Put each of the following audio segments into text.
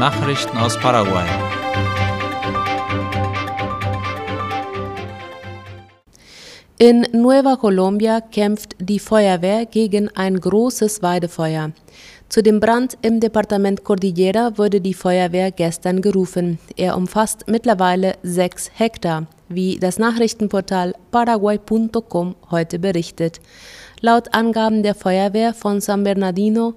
Nachrichten aus Paraguay. In Nueva Colombia kämpft die Feuerwehr gegen ein großes Weidefeuer. Zu dem Brand im Departement Cordillera wurde die Feuerwehr gestern gerufen. Er umfasst mittlerweile sechs Hektar, wie das Nachrichtenportal paraguay.com heute berichtet. Laut Angaben der Feuerwehr von San Bernardino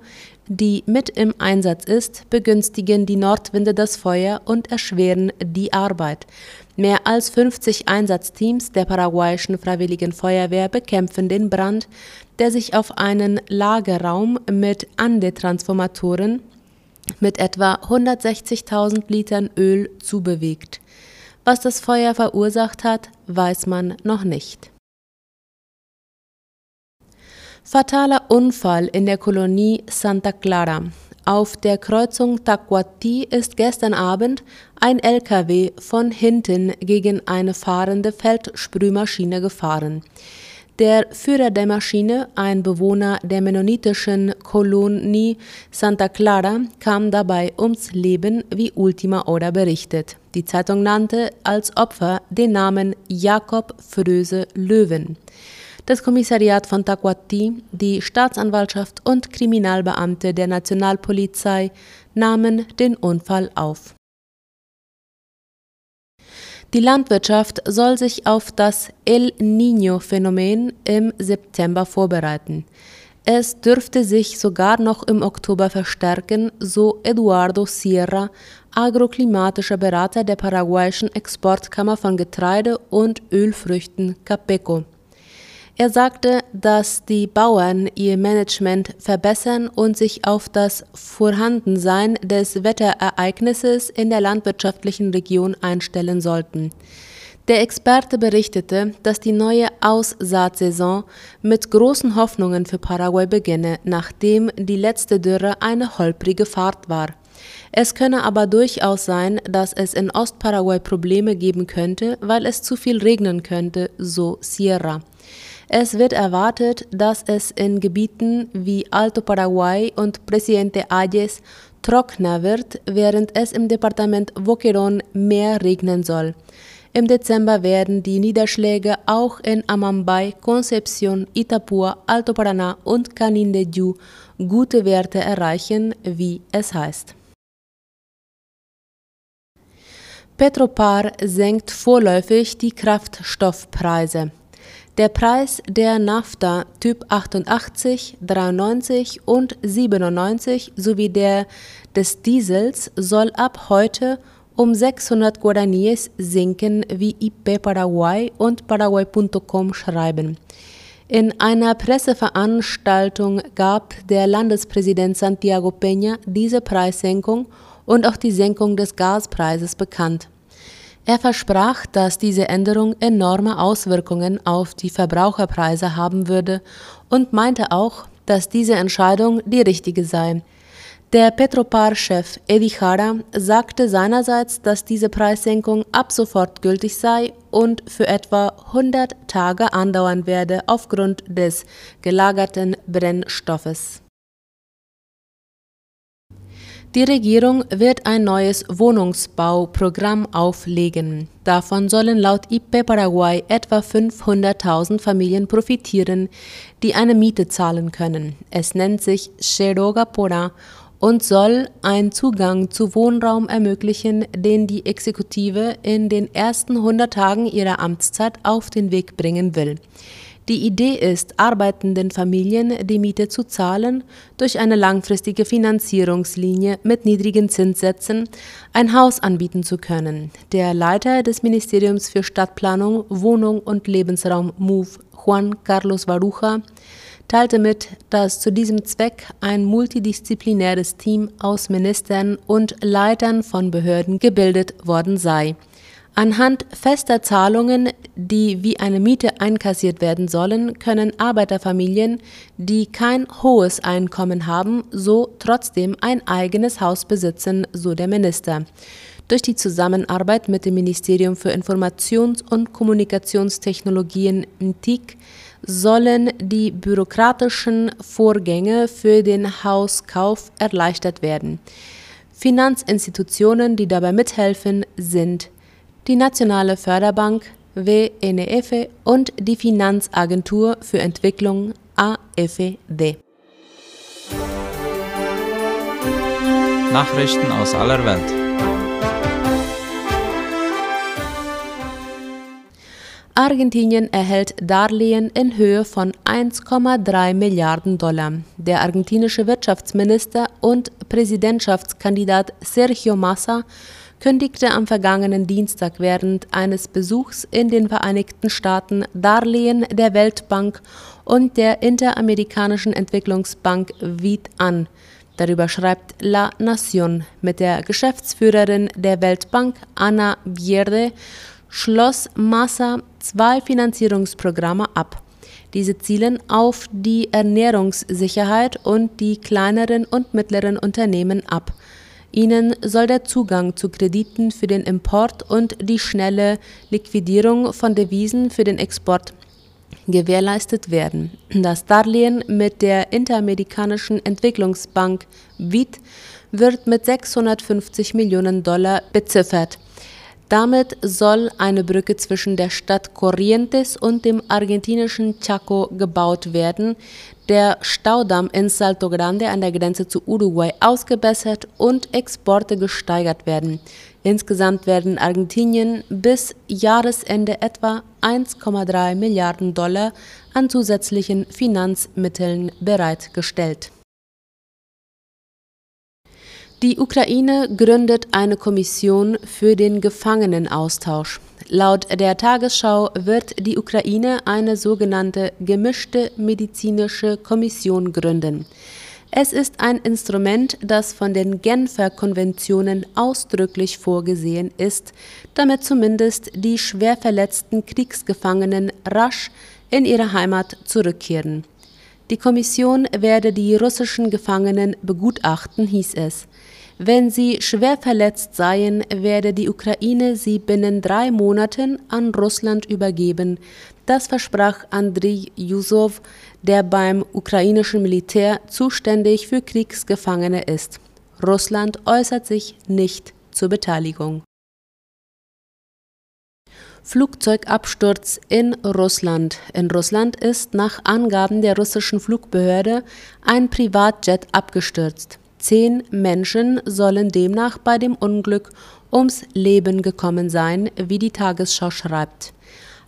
die mit im Einsatz ist, begünstigen die Nordwinde das Feuer und erschweren die Arbeit. Mehr als 50 Einsatzteams der paraguayischen Freiwilligen Feuerwehr bekämpfen den Brand, der sich auf einen Lagerraum mit Ande-Transformatoren mit etwa 160.000 Litern Öl zubewegt. Was das Feuer verursacht hat, weiß man noch nicht. Fataler Unfall in der Kolonie Santa Clara. Auf der Kreuzung Tacuati ist gestern Abend ein LKW von hinten gegen eine fahrende Feldsprühmaschine gefahren. Der Führer der Maschine, ein Bewohner der mennonitischen Kolonie Santa Clara, kam dabei ums Leben, wie Ultima Hora berichtet. Die Zeitung nannte als Opfer den Namen Jakob Fröse Löwen. Das Kommissariat von Taquati, die Staatsanwaltschaft und Kriminalbeamte der Nationalpolizei nahmen den Unfall auf. Die Landwirtschaft soll sich auf das El Niño-Phänomen im September vorbereiten. Es dürfte sich sogar noch im Oktober verstärken, so Eduardo Sierra, agroklimatischer Berater der paraguayischen Exportkammer von Getreide und Ölfrüchten Capeco. Er sagte, dass die Bauern ihr Management verbessern und sich auf das Vorhandensein des Wetterereignisses in der landwirtschaftlichen Region einstellen sollten. Der Experte berichtete, dass die neue Aussaatsaison mit großen Hoffnungen für Paraguay beginne, nachdem die letzte Dürre eine holprige Fahrt war. Es könne aber durchaus sein, dass es in Ostparaguay Probleme geben könnte, weil es zu viel regnen könnte, so Sierra. Es wird erwartet, dass es in Gebieten wie Alto Paraguay und Presidente Ayes trockener wird, während es im Departement Boquerón mehr regnen soll. Im Dezember werden die Niederschläge auch in Amambay, Concepción, Itapúa, Alto Paraná und Canindeyú gute Werte erreichen, wie es heißt. Petropar senkt vorläufig die Kraftstoffpreise. Der Preis der Nafta Typ 88, 93 und 97 sowie der des Diesels soll ab heute um 600 Guaraníes sinken, wie IP Paraguay und Paraguay.com schreiben. In einer Presseveranstaltung gab der Landespräsident Santiago Peña diese Preissenkung und auch die Senkung des Gaspreises bekannt. Er versprach, dass diese Änderung enorme Auswirkungen auf die Verbraucherpreise haben würde und meinte auch, dass diese Entscheidung die richtige sei. Der Petropar-Chef Edi Jara sagte seinerseits, dass diese Preissenkung ab sofort gültig sei und für etwa 100 Tage andauern werde aufgrund des gelagerten Brennstoffes. Die Regierung wird ein neues Wohnungsbauprogramm auflegen. Davon sollen laut IP Paraguay etwa 500.000 Familien profitieren, die eine Miete zahlen können. Es nennt sich Cheroga Pora und soll einen Zugang zu Wohnraum ermöglichen, den die Exekutive in den ersten 100 Tagen ihrer Amtszeit auf den Weg bringen will. Die Idee ist, arbeitenden Familien die Miete zu zahlen, durch eine langfristige Finanzierungslinie mit niedrigen Zinssätzen ein Haus anbieten zu können. Der Leiter des Ministeriums für Stadtplanung, Wohnung und Lebensraum MOVE, Juan Carlos Baruja, teilte mit, dass zu diesem Zweck ein multidisziplinäres Team aus Ministern und Leitern von Behörden gebildet worden sei. Anhand fester Zahlungen, die wie eine Miete einkassiert werden sollen, können Arbeiterfamilien, die kein hohes Einkommen haben, so trotzdem ein eigenes Haus besitzen, so der Minister. Durch die Zusammenarbeit mit dem Ministerium für Informations- und Kommunikationstechnologien MTIC sollen die bürokratischen Vorgänge für den Hauskauf erleichtert werden. Finanzinstitutionen, die dabei mithelfen, sind die Nationale Förderbank WNF und die Finanzagentur für Entwicklung AFD. Nachrichten aus aller Welt. Argentinien erhält Darlehen in Höhe von 1,3 Milliarden Dollar. Der argentinische Wirtschaftsminister und Präsidentschaftskandidat Sergio Massa kündigte am vergangenen Dienstag während eines Besuchs in den Vereinigten Staaten Darlehen der Weltbank und der Interamerikanischen Entwicklungsbank WID an. Darüber schreibt La Nación mit der Geschäftsführerin der Weltbank Ana Vierde schloss Massa zwei Finanzierungsprogramme ab. Diese zielen auf die Ernährungssicherheit und die kleineren und mittleren Unternehmen ab. Ihnen soll der Zugang zu Krediten für den Import und die schnelle Liquidierung von Devisen für den Export gewährleistet werden. Das Darlehen mit der Interamerikanischen Entwicklungsbank WIT wird mit 650 Millionen Dollar beziffert. Damit soll eine Brücke zwischen der Stadt Corrientes und dem argentinischen Chaco gebaut werden, der Staudamm in Salto Grande an der Grenze zu Uruguay ausgebessert und Exporte gesteigert werden. Insgesamt werden Argentinien bis Jahresende etwa 1,3 Milliarden Dollar an zusätzlichen Finanzmitteln bereitgestellt. Die Ukraine gründet eine Kommission für den Gefangenenaustausch. Laut der Tagesschau wird die Ukraine eine sogenannte gemischte medizinische Kommission gründen. Es ist ein Instrument, das von den Genfer Konventionen ausdrücklich vorgesehen ist, damit zumindest die schwer verletzten Kriegsgefangenen rasch in ihre Heimat zurückkehren. Die Kommission werde die russischen Gefangenen begutachten, hieß es. Wenn sie schwer verletzt seien, werde die Ukraine sie binnen drei Monaten an Russland übergeben. Das versprach Andriy Jusow, der beim ukrainischen Militär zuständig für Kriegsgefangene ist. Russland äußert sich nicht zur Beteiligung. Flugzeugabsturz in Russland. In Russland ist nach Angaben der russischen Flugbehörde ein Privatjet abgestürzt. Zehn Menschen sollen demnach bei dem Unglück ums Leben gekommen sein, wie die Tagesschau schreibt.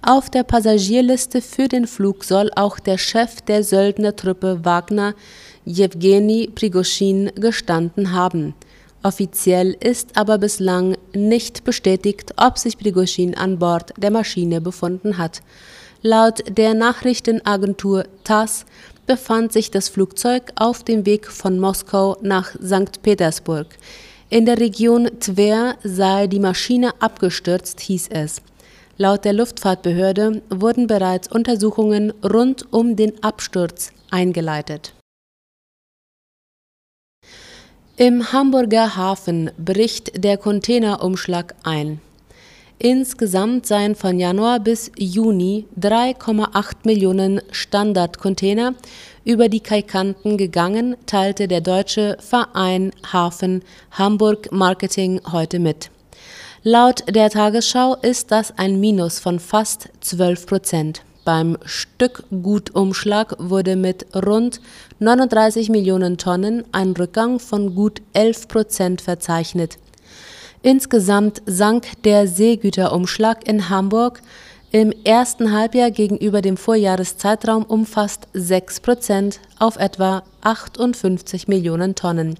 Auf der Passagierliste für den Flug soll auch der Chef der Söldnertruppe Wagner, Jewgeni Prigoschin, gestanden haben. Offiziell ist aber bislang nicht bestätigt, ob sich Prigoschin an Bord der Maschine befunden hat. Laut der Nachrichtenagentur TASS befand sich das Flugzeug auf dem Weg von Moskau nach St. Petersburg. In der Region Tver sei die Maschine abgestürzt, hieß es. Laut der Luftfahrtbehörde wurden bereits Untersuchungen rund um den Absturz eingeleitet. Im Hamburger Hafen bricht der Containerumschlag ein. Insgesamt seien von Januar bis Juni 3,8 Millionen Standardcontainer über die Kaikanten gegangen, teilte der deutsche Verein Hafen Hamburg Marketing heute mit. Laut der Tagesschau ist das ein Minus von fast 12 Prozent. Beim Stückgutumschlag wurde mit rund 39 Millionen Tonnen ein Rückgang von gut 11 Prozent verzeichnet. Insgesamt sank der Seegüterumschlag in Hamburg im ersten Halbjahr gegenüber dem Vorjahreszeitraum um fast 6 Prozent auf etwa 58 Millionen Tonnen.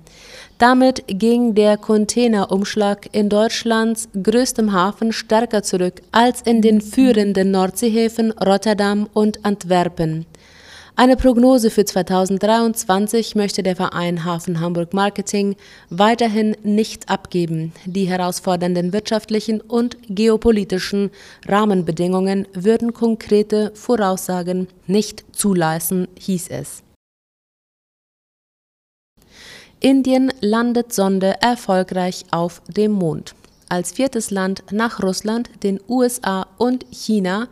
Damit ging der Containerumschlag in Deutschlands größtem Hafen stärker zurück als in den führenden Nordseehäfen Rotterdam und Antwerpen. Eine Prognose für 2023 möchte der Verein Hafen Hamburg Marketing weiterhin nicht abgeben. Die herausfordernden wirtschaftlichen und geopolitischen Rahmenbedingungen würden konkrete Voraussagen nicht zulassen, hieß es. Indien landet Sonde erfolgreich auf dem Mond. Als viertes Land nach Russland, den USA und China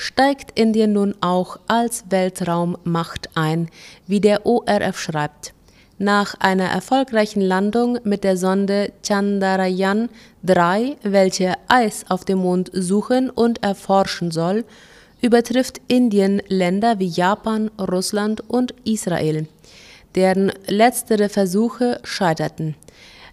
steigt Indien nun auch als Weltraummacht ein, wie der ORF schreibt. Nach einer erfolgreichen Landung mit der Sonde Chandrayaan 3, welche Eis auf dem Mond suchen und erforschen soll, übertrifft Indien Länder wie Japan, Russland und Israel, deren letztere Versuche scheiterten.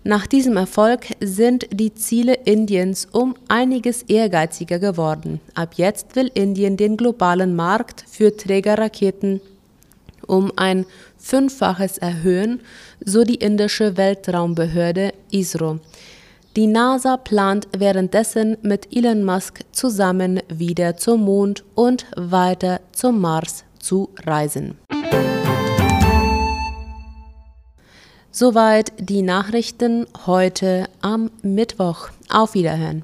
Nach diesem Erfolg sind die Ziele Indiens um einiges ehrgeiziger geworden. Ab jetzt will Indien den globalen Markt für Trägerraketen um ein Fünffaches erhöhen, so die indische Weltraumbehörde ISRO. Die NASA plant währenddessen mit Elon Musk zusammen wieder zum Mond und weiter zum Mars zu reisen. Soweit die Nachrichten heute am Mittwoch. Auf Wiederhören.